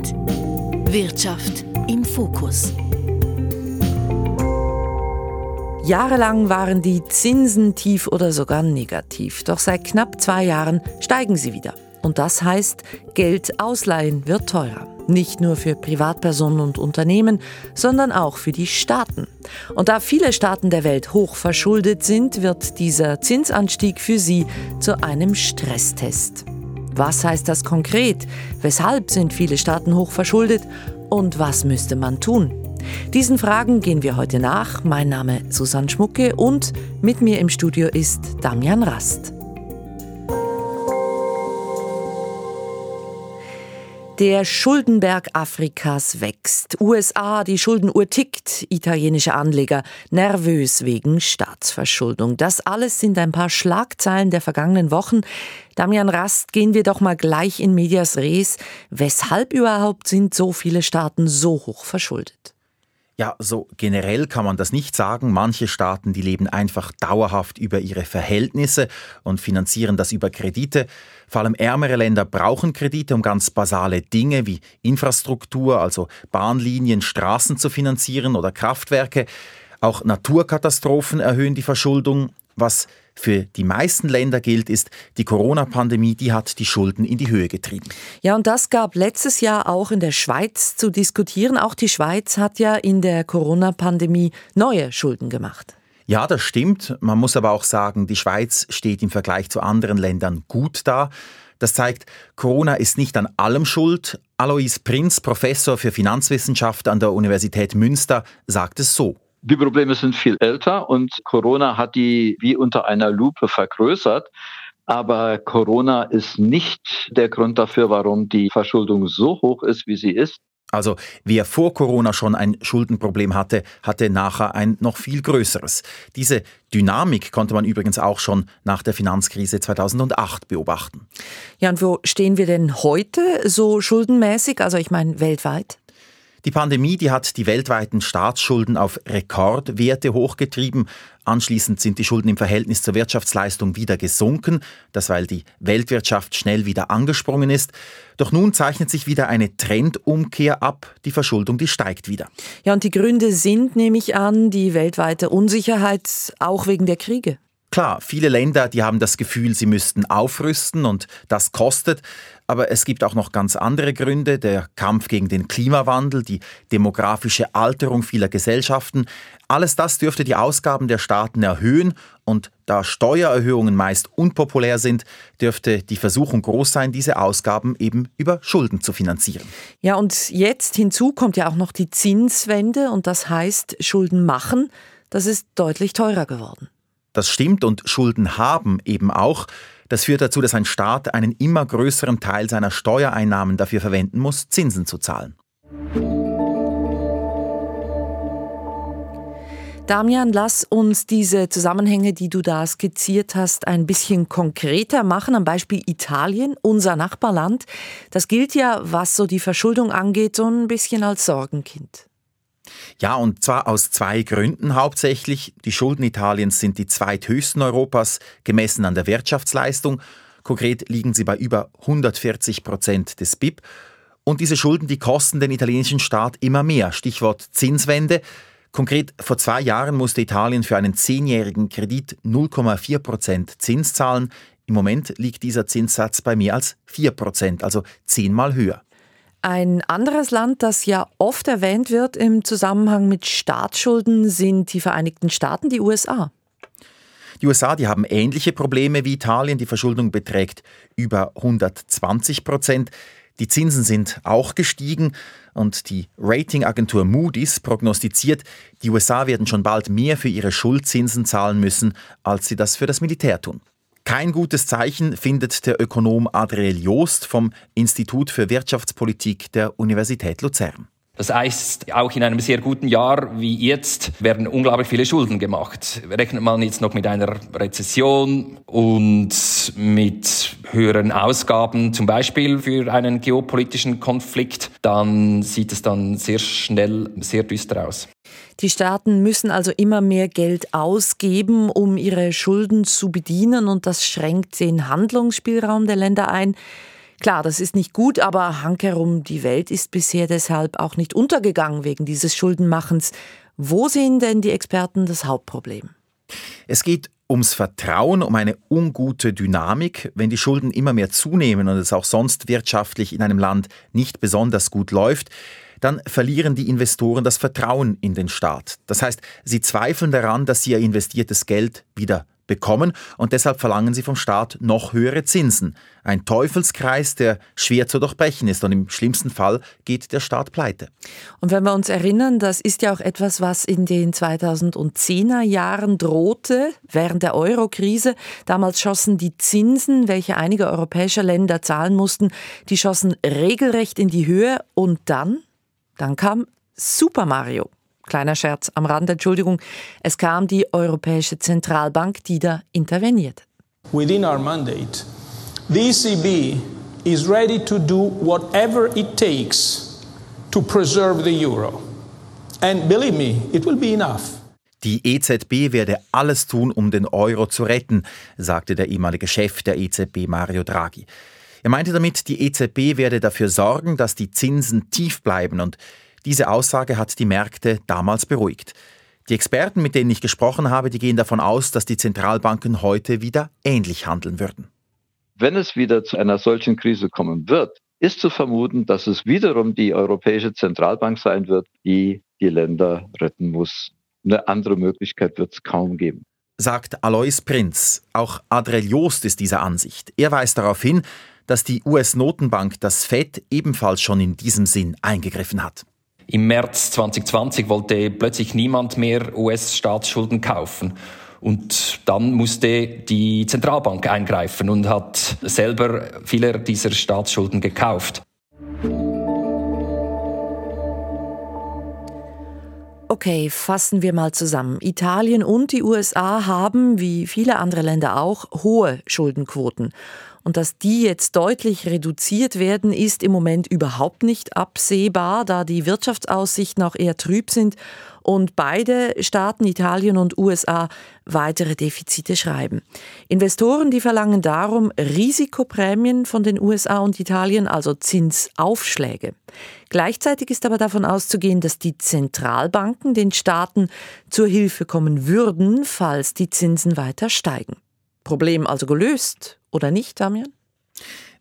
Akzent. Wirtschaft im Fokus. Jahrelang waren die Zinsen tief oder sogar negativ. Doch seit knapp zwei Jahren steigen sie wieder. Und das heißt, Geld ausleihen wird teurer. Nicht nur für Privatpersonen und Unternehmen, sondern auch für die Staaten. Und da viele Staaten der Welt hoch verschuldet sind, wird dieser Zinsanstieg für sie zu einem Stresstest. Was heißt das konkret? Weshalb sind viele Staaten hoch verschuldet? Und was müsste man tun? Diesen Fragen gehen wir heute nach. Mein Name ist Susanne Schmucke und mit mir im Studio ist Damian Rast. Der Schuldenberg Afrikas wächst. USA, die Schuldenuhr tickt. Italienische Anleger nervös wegen Staatsverschuldung. Das alles sind ein paar Schlagzeilen der vergangenen Wochen. Damian Rast, gehen wir doch mal gleich in Medias Res. Weshalb überhaupt sind so viele Staaten so hoch verschuldet? Ja, so generell kann man das nicht sagen. Manche Staaten, die leben einfach dauerhaft über ihre Verhältnisse und finanzieren das über Kredite. Vor allem ärmere Länder brauchen Kredite, um ganz basale Dinge wie Infrastruktur, also Bahnlinien, Straßen zu finanzieren oder Kraftwerke. Auch Naturkatastrophen erhöhen die Verschuldung. Was für die meisten Länder gilt, ist, die Corona-Pandemie, die hat die Schulden in die Höhe getrieben. Ja, und das gab letztes Jahr auch in der Schweiz zu diskutieren. Auch die Schweiz hat ja in der Corona-Pandemie neue Schulden gemacht. Ja, das stimmt. Man muss aber auch sagen, die Schweiz steht im Vergleich zu anderen Ländern gut da. Das zeigt, Corona ist nicht an allem schuld. Alois Prinz, Professor für Finanzwissenschaft an der Universität Münster, sagt es so. Die Probleme sind viel älter und Corona hat die wie unter einer Lupe vergrößert. Aber Corona ist nicht der Grund dafür, warum die Verschuldung so hoch ist, wie sie ist. Also wer vor Corona schon ein Schuldenproblem hatte, hatte nachher ein noch viel größeres. Diese Dynamik konnte man übrigens auch schon nach der Finanzkrise 2008 beobachten. Ja, und wo stehen wir denn heute so schuldenmäßig, also ich meine weltweit? Die Pandemie, die hat die weltweiten Staatsschulden auf Rekordwerte hochgetrieben. Anschließend sind die Schulden im Verhältnis zur Wirtschaftsleistung wieder gesunken, das weil die Weltwirtschaft schnell wieder angesprungen ist. Doch nun zeichnet sich wieder eine Trendumkehr ab. Die Verschuldung, die steigt wieder. Ja, und die Gründe sind, nehme ich an, die weltweite Unsicherheit, auch wegen der Kriege. Klar, viele Länder, die haben das Gefühl, sie müssten aufrüsten und das kostet. Aber es gibt auch noch ganz andere Gründe. Der Kampf gegen den Klimawandel, die demografische Alterung vieler Gesellschaften. Alles das dürfte die Ausgaben der Staaten erhöhen. Und da Steuererhöhungen meist unpopulär sind, dürfte die Versuchung groß sein, diese Ausgaben eben über Schulden zu finanzieren. Ja, und jetzt hinzu kommt ja auch noch die Zinswende und das heißt Schulden machen. Das ist deutlich teurer geworden. Das stimmt und Schulden haben eben auch. Das führt dazu, dass ein Staat einen immer größeren Teil seiner Steuereinnahmen dafür verwenden muss, Zinsen zu zahlen. Damian, lass uns diese Zusammenhänge, die du da skizziert hast, ein bisschen konkreter machen. Am Beispiel Italien, unser Nachbarland. Das gilt ja, was so die Verschuldung angeht, so ein bisschen als Sorgenkind. Ja, und zwar aus zwei Gründen hauptsächlich. Die Schulden Italiens sind die zweithöchsten Europas, gemessen an der Wirtschaftsleistung. Konkret liegen sie bei über 140 Prozent des BIP. Und diese Schulden, die kosten den italienischen Staat immer mehr. Stichwort Zinswende. Konkret vor zwei Jahren musste Italien für einen zehnjährigen Kredit 0,4 Prozent Zins zahlen. Im Moment liegt dieser Zinssatz bei mehr als 4 Prozent, also zehnmal höher. Ein anderes Land, das ja oft erwähnt wird im Zusammenhang mit Staatsschulden, sind die Vereinigten Staaten, die USA. Die USA, die haben ähnliche Probleme wie Italien. Die Verschuldung beträgt über 120 Prozent. Die Zinsen sind auch gestiegen und die Ratingagentur Moody's prognostiziert, die USA werden schon bald mehr für ihre Schuldzinsen zahlen müssen, als sie das für das Militär tun. Kein gutes Zeichen findet der Ökonom Adriel Joost vom Institut für Wirtschaftspolitik der Universität Luzern. Das heißt, auch in einem sehr guten Jahr wie jetzt werden unglaublich viele Schulden gemacht. Rechnet man jetzt noch mit einer Rezession und mit höheren Ausgaben, zum Beispiel für einen geopolitischen Konflikt, dann sieht es dann sehr schnell sehr düster aus. Die Staaten müssen also immer mehr Geld ausgeben, um ihre Schulden zu bedienen und das schränkt den Handlungsspielraum der Länder ein. Klar, das ist nicht gut, aber hankerum, die Welt ist bisher deshalb auch nicht untergegangen wegen dieses Schuldenmachens. Wo sehen denn die Experten das Hauptproblem? Es geht ums Vertrauen, um eine ungute Dynamik. Wenn die Schulden immer mehr zunehmen und es auch sonst wirtschaftlich in einem Land nicht besonders gut läuft, dann verlieren die Investoren das Vertrauen in den Staat. Das heißt, sie zweifeln daran, dass sie ihr investiertes Geld wieder bekommen und deshalb verlangen sie vom Staat noch höhere Zinsen. Ein Teufelskreis, der schwer zu durchbrechen ist und im schlimmsten Fall geht der Staat pleite. Und wenn wir uns erinnern, das ist ja auch etwas, was in den 2010er Jahren drohte, während der Eurokrise. Damals schossen die Zinsen, welche einige europäische Länder zahlen mussten, die schossen regelrecht in die Höhe und dann, dann kam Super Mario. Kleiner Scherz am Rand, Entschuldigung. Es kam die Europäische Zentralbank, die da interveniert. Within our mandate, the ECB is ready to do whatever it takes to preserve the euro. And believe me, it will be enough. Die EZB werde alles tun, um den Euro zu retten, sagte der ehemalige Chef der EZB Mario Draghi. Er meinte damit, die EZB werde dafür sorgen, dass die Zinsen tief bleiben und diese Aussage hat die Märkte damals beruhigt. Die Experten, mit denen ich gesprochen habe, die gehen davon aus, dass die Zentralbanken heute wieder ähnlich handeln würden. Wenn es wieder zu einer solchen Krise kommen wird, ist zu vermuten, dass es wiederum die Europäische Zentralbank sein wird, die die Länder retten muss. Eine andere Möglichkeit wird es kaum geben. Sagt Alois Prinz. Auch Adrel Joost ist dieser Ansicht. Er weist darauf hin, dass die US-Notenbank, das Fed, ebenfalls schon in diesem Sinn eingegriffen hat. Im März 2020 wollte plötzlich niemand mehr US-Staatsschulden kaufen. Und dann musste die Zentralbank eingreifen und hat selber viele dieser Staatsschulden gekauft. Okay, fassen wir mal zusammen. Italien und die USA haben, wie viele andere Länder auch, hohe Schuldenquoten. Und dass die jetzt deutlich reduziert werden, ist im Moment überhaupt nicht absehbar, da die Wirtschaftsaussichten auch eher trüb sind und beide Staaten, Italien und USA, weitere Defizite schreiben. Investoren, die verlangen darum Risikoprämien von den USA und Italien, also Zinsaufschläge. Gleichzeitig ist aber davon auszugehen, dass die Zentralbanken den Staaten zur Hilfe kommen würden, falls die Zinsen weiter steigen. Problem also gelöst, oder nicht, Damian?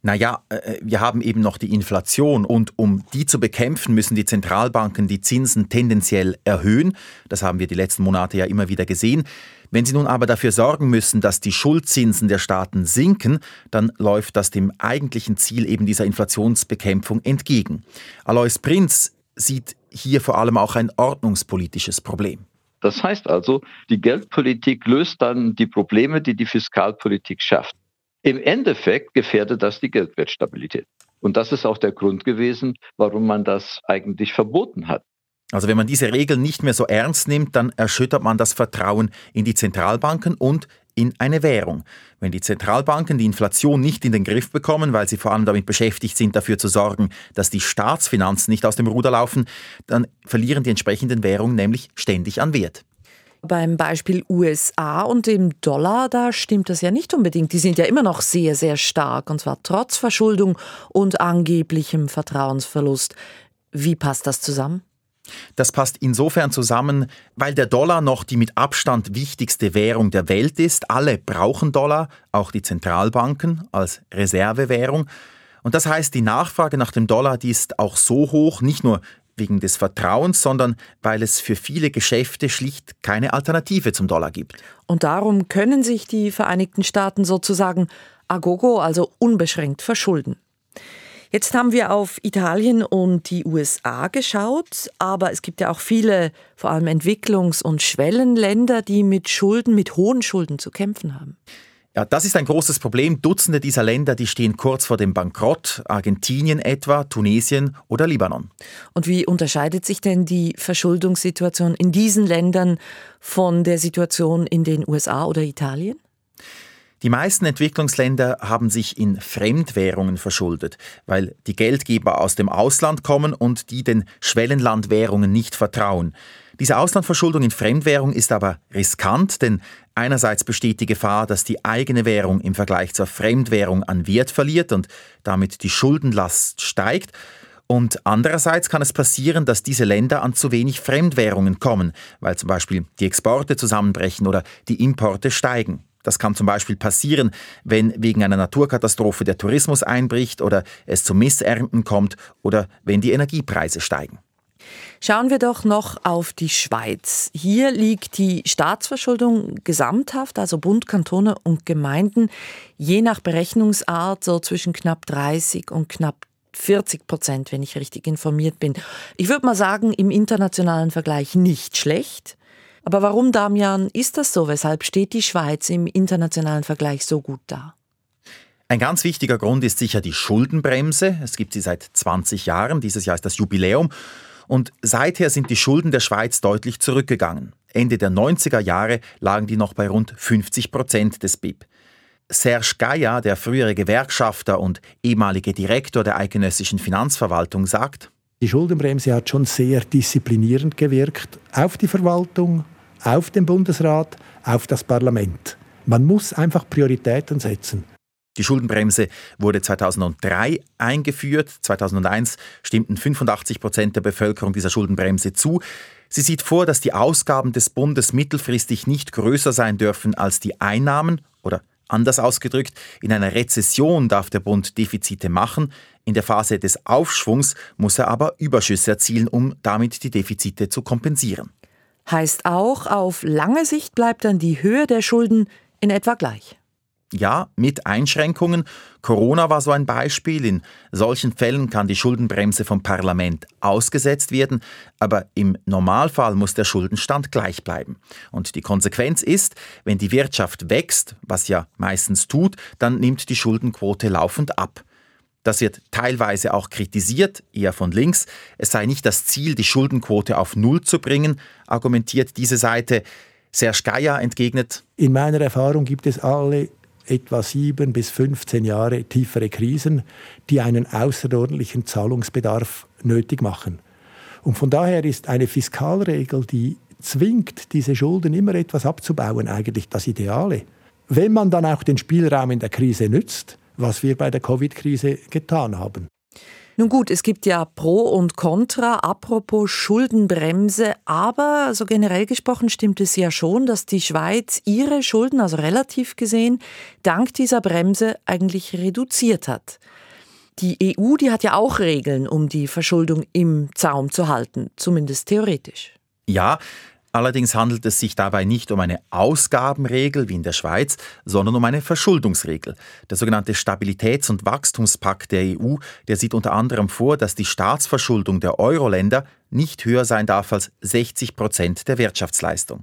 Naja, äh, wir haben eben noch die Inflation und um die zu bekämpfen, müssen die Zentralbanken die Zinsen tendenziell erhöhen. Das haben wir die letzten Monate ja immer wieder gesehen. Wenn sie nun aber dafür sorgen müssen, dass die Schuldzinsen der Staaten sinken, dann läuft das dem eigentlichen Ziel eben dieser Inflationsbekämpfung entgegen. Alois Prinz sieht hier vor allem auch ein ordnungspolitisches Problem. Das heißt also, die Geldpolitik löst dann die Probleme, die die Fiskalpolitik schafft. Im Endeffekt gefährdet das die Geldwertstabilität. Und das ist auch der Grund gewesen, warum man das eigentlich verboten hat. Also wenn man diese Regeln nicht mehr so ernst nimmt, dann erschüttert man das Vertrauen in die Zentralbanken und in eine Währung. Wenn die Zentralbanken die Inflation nicht in den Griff bekommen, weil sie vor allem damit beschäftigt sind, dafür zu sorgen, dass die Staatsfinanzen nicht aus dem Ruder laufen, dann verlieren die entsprechenden Währungen nämlich ständig an Wert. Beim Beispiel USA und dem Dollar, da stimmt das ja nicht unbedingt. Die sind ja immer noch sehr, sehr stark, und zwar trotz Verschuldung und angeblichem Vertrauensverlust. Wie passt das zusammen? Das passt insofern zusammen, weil der Dollar noch die mit Abstand wichtigste Währung der Welt ist. Alle brauchen Dollar, auch die Zentralbanken als Reservewährung. Und das heißt, die Nachfrage nach dem Dollar, die ist auch so hoch, nicht nur wegen des Vertrauens, sondern weil es für viele Geschäfte schlicht keine Alternative zum Dollar gibt. Und darum können sich die Vereinigten Staaten sozusagen agogo, also unbeschränkt verschulden. Jetzt haben wir auf Italien und die USA geschaut, aber es gibt ja auch viele, vor allem Entwicklungs- und Schwellenländer, die mit Schulden, mit hohen Schulden zu kämpfen haben. Ja, das ist ein großes Problem. Dutzende dieser Länder, die stehen kurz vor dem Bankrott. Argentinien etwa, Tunesien oder Libanon. Und wie unterscheidet sich denn die Verschuldungssituation in diesen Ländern von der Situation in den USA oder Italien? Die meisten Entwicklungsländer haben sich in Fremdwährungen verschuldet, weil die Geldgeber aus dem Ausland kommen und die den Schwellenlandwährungen nicht vertrauen. Diese Auslandverschuldung in Fremdwährung ist aber riskant, denn einerseits besteht die Gefahr, dass die eigene Währung im Vergleich zur Fremdwährung an Wert verliert und damit die Schuldenlast steigt. Und andererseits kann es passieren, dass diese Länder an zu wenig Fremdwährungen kommen, weil zum Beispiel die Exporte zusammenbrechen oder die Importe steigen. Das kann zum Beispiel passieren, wenn wegen einer Naturkatastrophe der Tourismus einbricht oder es zu Missernten kommt oder wenn die Energiepreise steigen. Schauen wir doch noch auf die Schweiz. Hier liegt die Staatsverschuldung gesamthaft, also Bund, Kantone und Gemeinden, je nach Berechnungsart so zwischen knapp 30 und knapp 40 Prozent, wenn ich richtig informiert bin. Ich würde mal sagen, im internationalen Vergleich nicht schlecht. Aber warum, Damian, ist das so? Weshalb steht die Schweiz im internationalen Vergleich so gut da? Ein ganz wichtiger Grund ist sicher die Schuldenbremse. Es gibt sie seit 20 Jahren. Dieses Jahr ist das Jubiläum. Und seither sind die Schulden der Schweiz deutlich zurückgegangen. Ende der 90er Jahre lagen die noch bei rund 50 Prozent des BIP. Serge Gaia, der frühere Gewerkschafter und ehemalige Direktor der eidgenössischen Finanzverwaltung, sagt, die Schuldenbremse hat schon sehr disziplinierend gewirkt auf die Verwaltung, auf den Bundesrat, auf das Parlament. Man muss einfach Prioritäten setzen. Die Schuldenbremse wurde 2003 eingeführt. 2001 stimmten 85 Prozent der Bevölkerung dieser Schuldenbremse zu. Sie sieht vor, dass die Ausgaben des Bundes mittelfristig nicht größer sein dürfen als die Einnahmen oder anders ausgedrückt, in einer Rezession darf der Bund Defizite machen, in der Phase des Aufschwungs muss er aber Überschüsse erzielen, um damit die Defizite zu kompensieren. Heißt auch, auf lange Sicht bleibt dann die Höhe der Schulden in etwa gleich. Ja, mit Einschränkungen. Corona war so ein Beispiel. In solchen Fällen kann die Schuldenbremse vom Parlament ausgesetzt werden, aber im Normalfall muss der Schuldenstand gleich bleiben. Und die Konsequenz ist, wenn die Wirtschaft wächst, was ja meistens tut, dann nimmt die Schuldenquote laufend ab. Das wird teilweise auch kritisiert, eher von links. Es sei nicht das Ziel, die Schuldenquote auf Null zu bringen, argumentiert diese Seite. Serge Geier entgegnet, In meiner Erfahrung gibt es alle etwa sieben bis 15 Jahre tiefere Krisen, die einen außerordentlichen Zahlungsbedarf nötig machen. Und von daher ist eine Fiskalregel, die zwingt, diese Schulden immer etwas abzubauen, eigentlich das Ideale. Wenn man dann auch den Spielraum in der Krise nützt, was wir bei der Covid-Krise getan haben. Nun gut, es gibt ja Pro und Contra, apropos Schuldenbremse, aber so generell gesprochen stimmt es ja schon, dass die Schweiz ihre Schulden, also relativ gesehen, dank dieser Bremse eigentlich reduziert hat. Die EU, die hat ja auch Regeln, um die Verschuldung im Zaum zu halten, zumindest theoretisch. Ja, Allerdings handelt es sich dabei nicht um eine Ausgabenregel wie in der Schweiz, sondern um eine Verschuldungsregel. Der sogenannte Stabilitäts- und Wachstumspakt der EU, der sieht unter anderem vor, dass die Staatsverschuldung der Euro-Länder nicht höher sein darf als 60 Prozent der Wirtschaftsleistung.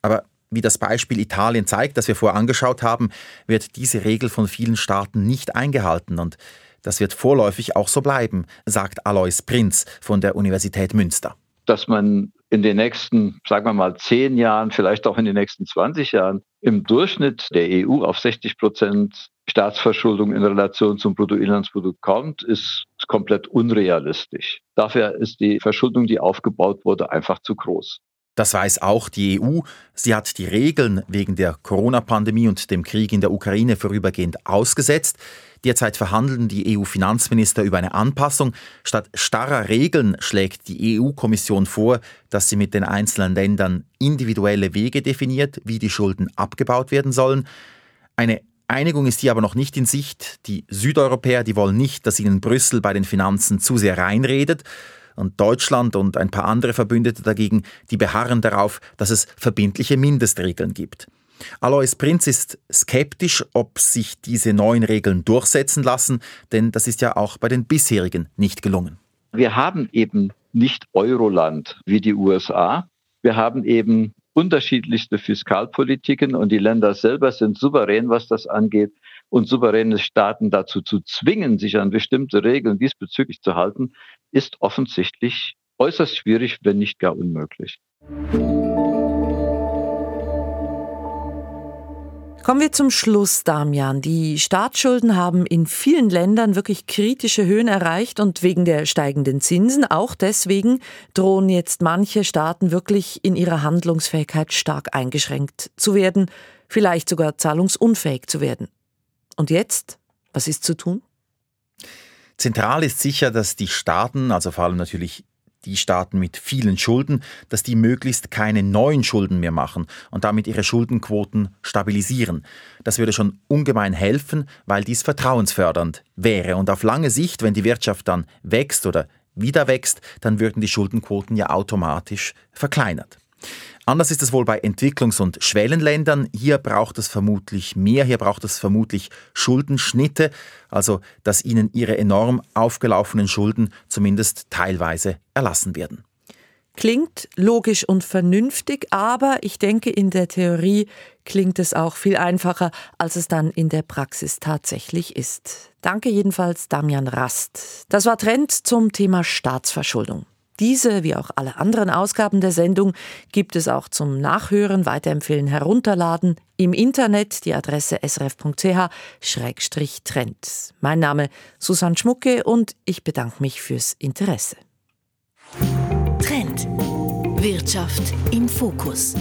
Aber wie das Beispiel Italien zeigt, das wir vorher angeschaut haben, wird diese Regel von vielen Staaten nicht eingehalten und das wird vorläufig auch so bleiben, sagt Alois Prinz von der Universität Münster. Dass man in den nächsten, sagen wir mal, zehn Jahren, vielleicht auch in den nächsten 20 Jahren im Durchschnitt der EU auf 60 Prozent Staatsverschuldung in Relation zum Bruttoinlandsprodukt kommt, ist komplett unrealistisch. Dafür ist die Verschuldung, die aufgebaut wurde, einfach zu groß. Das weiß auch die EU. Sie hat die Regeln wegen der Corona-Pandemie und dem Krieg in der Ukraine vorübergehend ausgesetzt. Derzeit verhandeln die EU-Finanzminister über eine Anpassung. Statt starrer Regeln schlägt die EU-Kommission vor, dass sie mit den einzelnen Ländern individuelle Wege definiert, wie die Schulden abgebaut werden sollen. Eine Einigung ist hier aber noch nicht in Sicht. Die Südeuropäer, die wollen nicht, dass ihnen Brüssel bei den Finanzen zu sehr reinredet. Und Deutschland und ein paar andere Verbündete dagegen, die beharren darauf, dass es verbindliche Mindestregeln gibt. Alois Prinz ist skeptisch, ob sich diese neuen Regeln durchsetzen lassen, denn das ist ja auch bei den bisherigen nicht gelungen. Wir haben eben nicht Euroland wie die USA. Wir haben eben unterschiedlichste Fiskalpolitiken und die Länder selber sind souverän, was das angeht. Und souveräne Staaten dazu zu zwingen, sich an bestimmte Regeln diesbezüglich zu halten, ist offensichtlich äußerst schwierig, wenn nicht gar unmöglich. Kommen wir zum Schluss, Damian. Die Staatsschulden haben in vielen Ländern wirklich kritische Höhen erreicht und wegen der steigenden Zinsen, auch deswegen, drohen jetzt manche Staaten wirklich in ihrer Handlungsfähigkeit stark eingeschränkt zu werden, vielleicht sogar zahlungsunfähig zu werden. Und jetzt? Was ist zu tun? Zentral ist sicher, dass die Staaten, also vor allem natürlich die Staaten mit vielen Schulden, dass die möglichst keine neuen Schulden mehr machen und damit ihre Schuldenquoten stabilisieren. Das würde schon ungemein helfen, weil dies vertrauensfördernd wäre. Und auf lange Sicht, wenn die Wirtschaft dann wächst oder wieder wächst, dann würden die Schuldenquoten ja automatisch verkleinert. Anders ist es wohl bei Entwicklungs- und Schwellenländern. Hier braucht es vermutlich mehr, hier braucht es vermutlich Schuldenschnitte, also dass ihnen ihre enorm aufgelaufenen Schulden zumindest teilweise erlassen werden. Klingt logisch und vernünftig, aber ich denke, in der Theorie klingt es auch viel einfacher, als es dann in der Praxis tatsächlich ist. Danke jedenfalls, Damian Rast. Das war Trend zum Thema Staatsverschuldung. Diese, wie auch alle anderen Ausgaben der Sendung, gibt es auch zum Nachhören, Weiterempfehlen, Herunterladen im Internet, die Adresse srf.ch-trend. Mein Name Susanne Schmucke und ich bedanke mich fürs Interesse. Trend. Wirtschaft im Fokus.